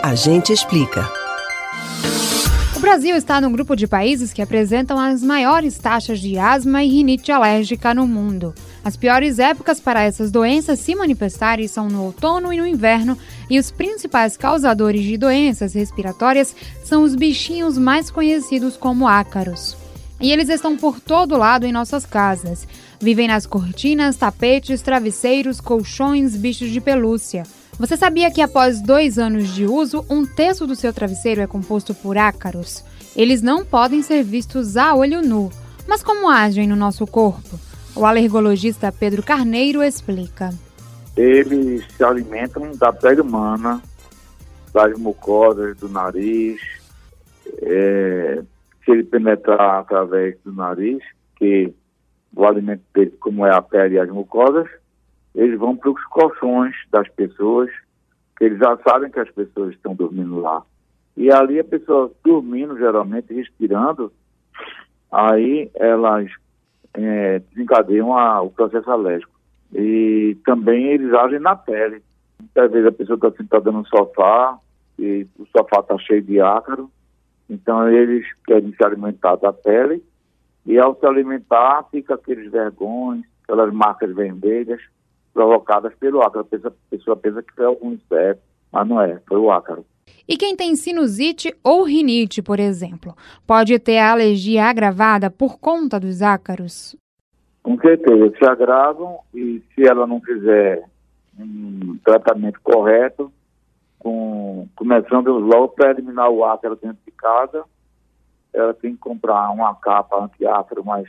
A gente explica. O Brasil está no grupo de países que apresentam as maiores taxas de asma e rinite alérgica no mundo. As piores épocas para essas doenças se manifestarem são no outono e no inverno, e os principais causadores de doenças respiratórias são os bichinhos mais conhecidos como ácaros. E eles estão por todo lado em nossas casas. Vivem nas cortinas, tapetes, travesseiros, colchões, bichos de pelúcia. Você sabia que após dois anos de uso, um terço do seu travesseiro é composto por ácaros? Eles não podem ser vistos a olho nu. Mas como agem no nosso corpo? O alergologista Pedro Carneiro explica. Eles se alimentam da pele humana, das mucosas do nariz, é, se ele penetrar através do nariz, que o alimento dele, como é a pele e as mucosas, eles vão para os colchões das pessoas, que eles já sabem que as pessoas estão dormindo lá. E ali a pessoa dormindo, geralmente, respirando, aí elas é, desencadeiam a, o processo alérgico. E também eles agem na pele. Muitas vezes a pessoa está sentada no sofá e o sofá está cheio de ácaro, então eles querem se alimentar da pele e ao se alimentar fica aqueles vergões, aquelas marcas vermelhas provocadas pelo ácaro. A pessoa, pensa que foi algum inseto, mas não é, foi o ácaro. E quem tem sinusite ou rinite, por exemplo, pode ter a alergia agravada por conta dos ácaros? Com certeza, se agravam e se ela não fizer um tratamento correto, com, começando logo para eliminar o ácaro dentro de casa, ela tem que comprar uma capa anti-ácaro, mas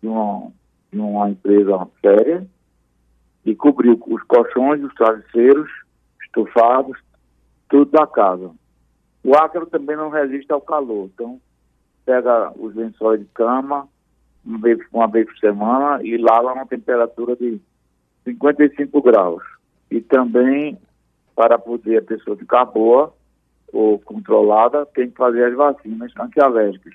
de uma, de uma empresa séria, e cobrir os colchões, os travesseiros, estofados, tudo da casa. O ácaro também não resiste ao calor, então pega os lençóis de cama uma vez, uma vez por semana e lava uma temperatura de 55 graus. E também para poder a pessoa ficar boa ou controlada, tem que fazer as vacinas antialérgicas,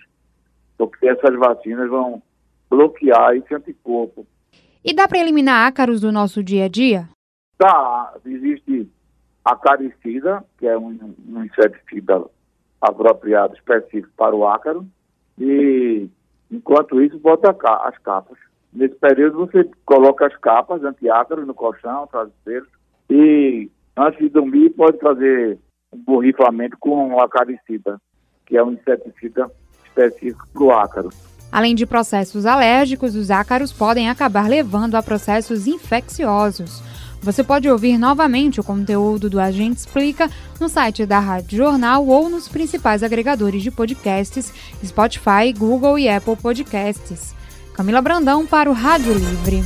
porque essas vacinas vão bloquear esse anticorpo. E dá para eliminar ácaros do nosso dia a dia? Dá. Existe a caricida, que é um, um inseticida apropriado específico para o ácaro, e enquanto isso, bota as capas. Nesse período, você coloca as capas anti-ácaro no colchão, travesseiros, e antes de dormir pode fazer um borrifamento com acaricida, que é um inseticida específico para o ácaro. Além de processos alérgicos, os ácaros podem acabar levando a processos infecciosos. Você pode ouvir novamente o conteúdo do Agente Explica no site da Rádio Jornal ou nos principais agregadores de podcasts, Spotify, Google e Apple Podcasts. Camila Brandão para o Rádio Livre.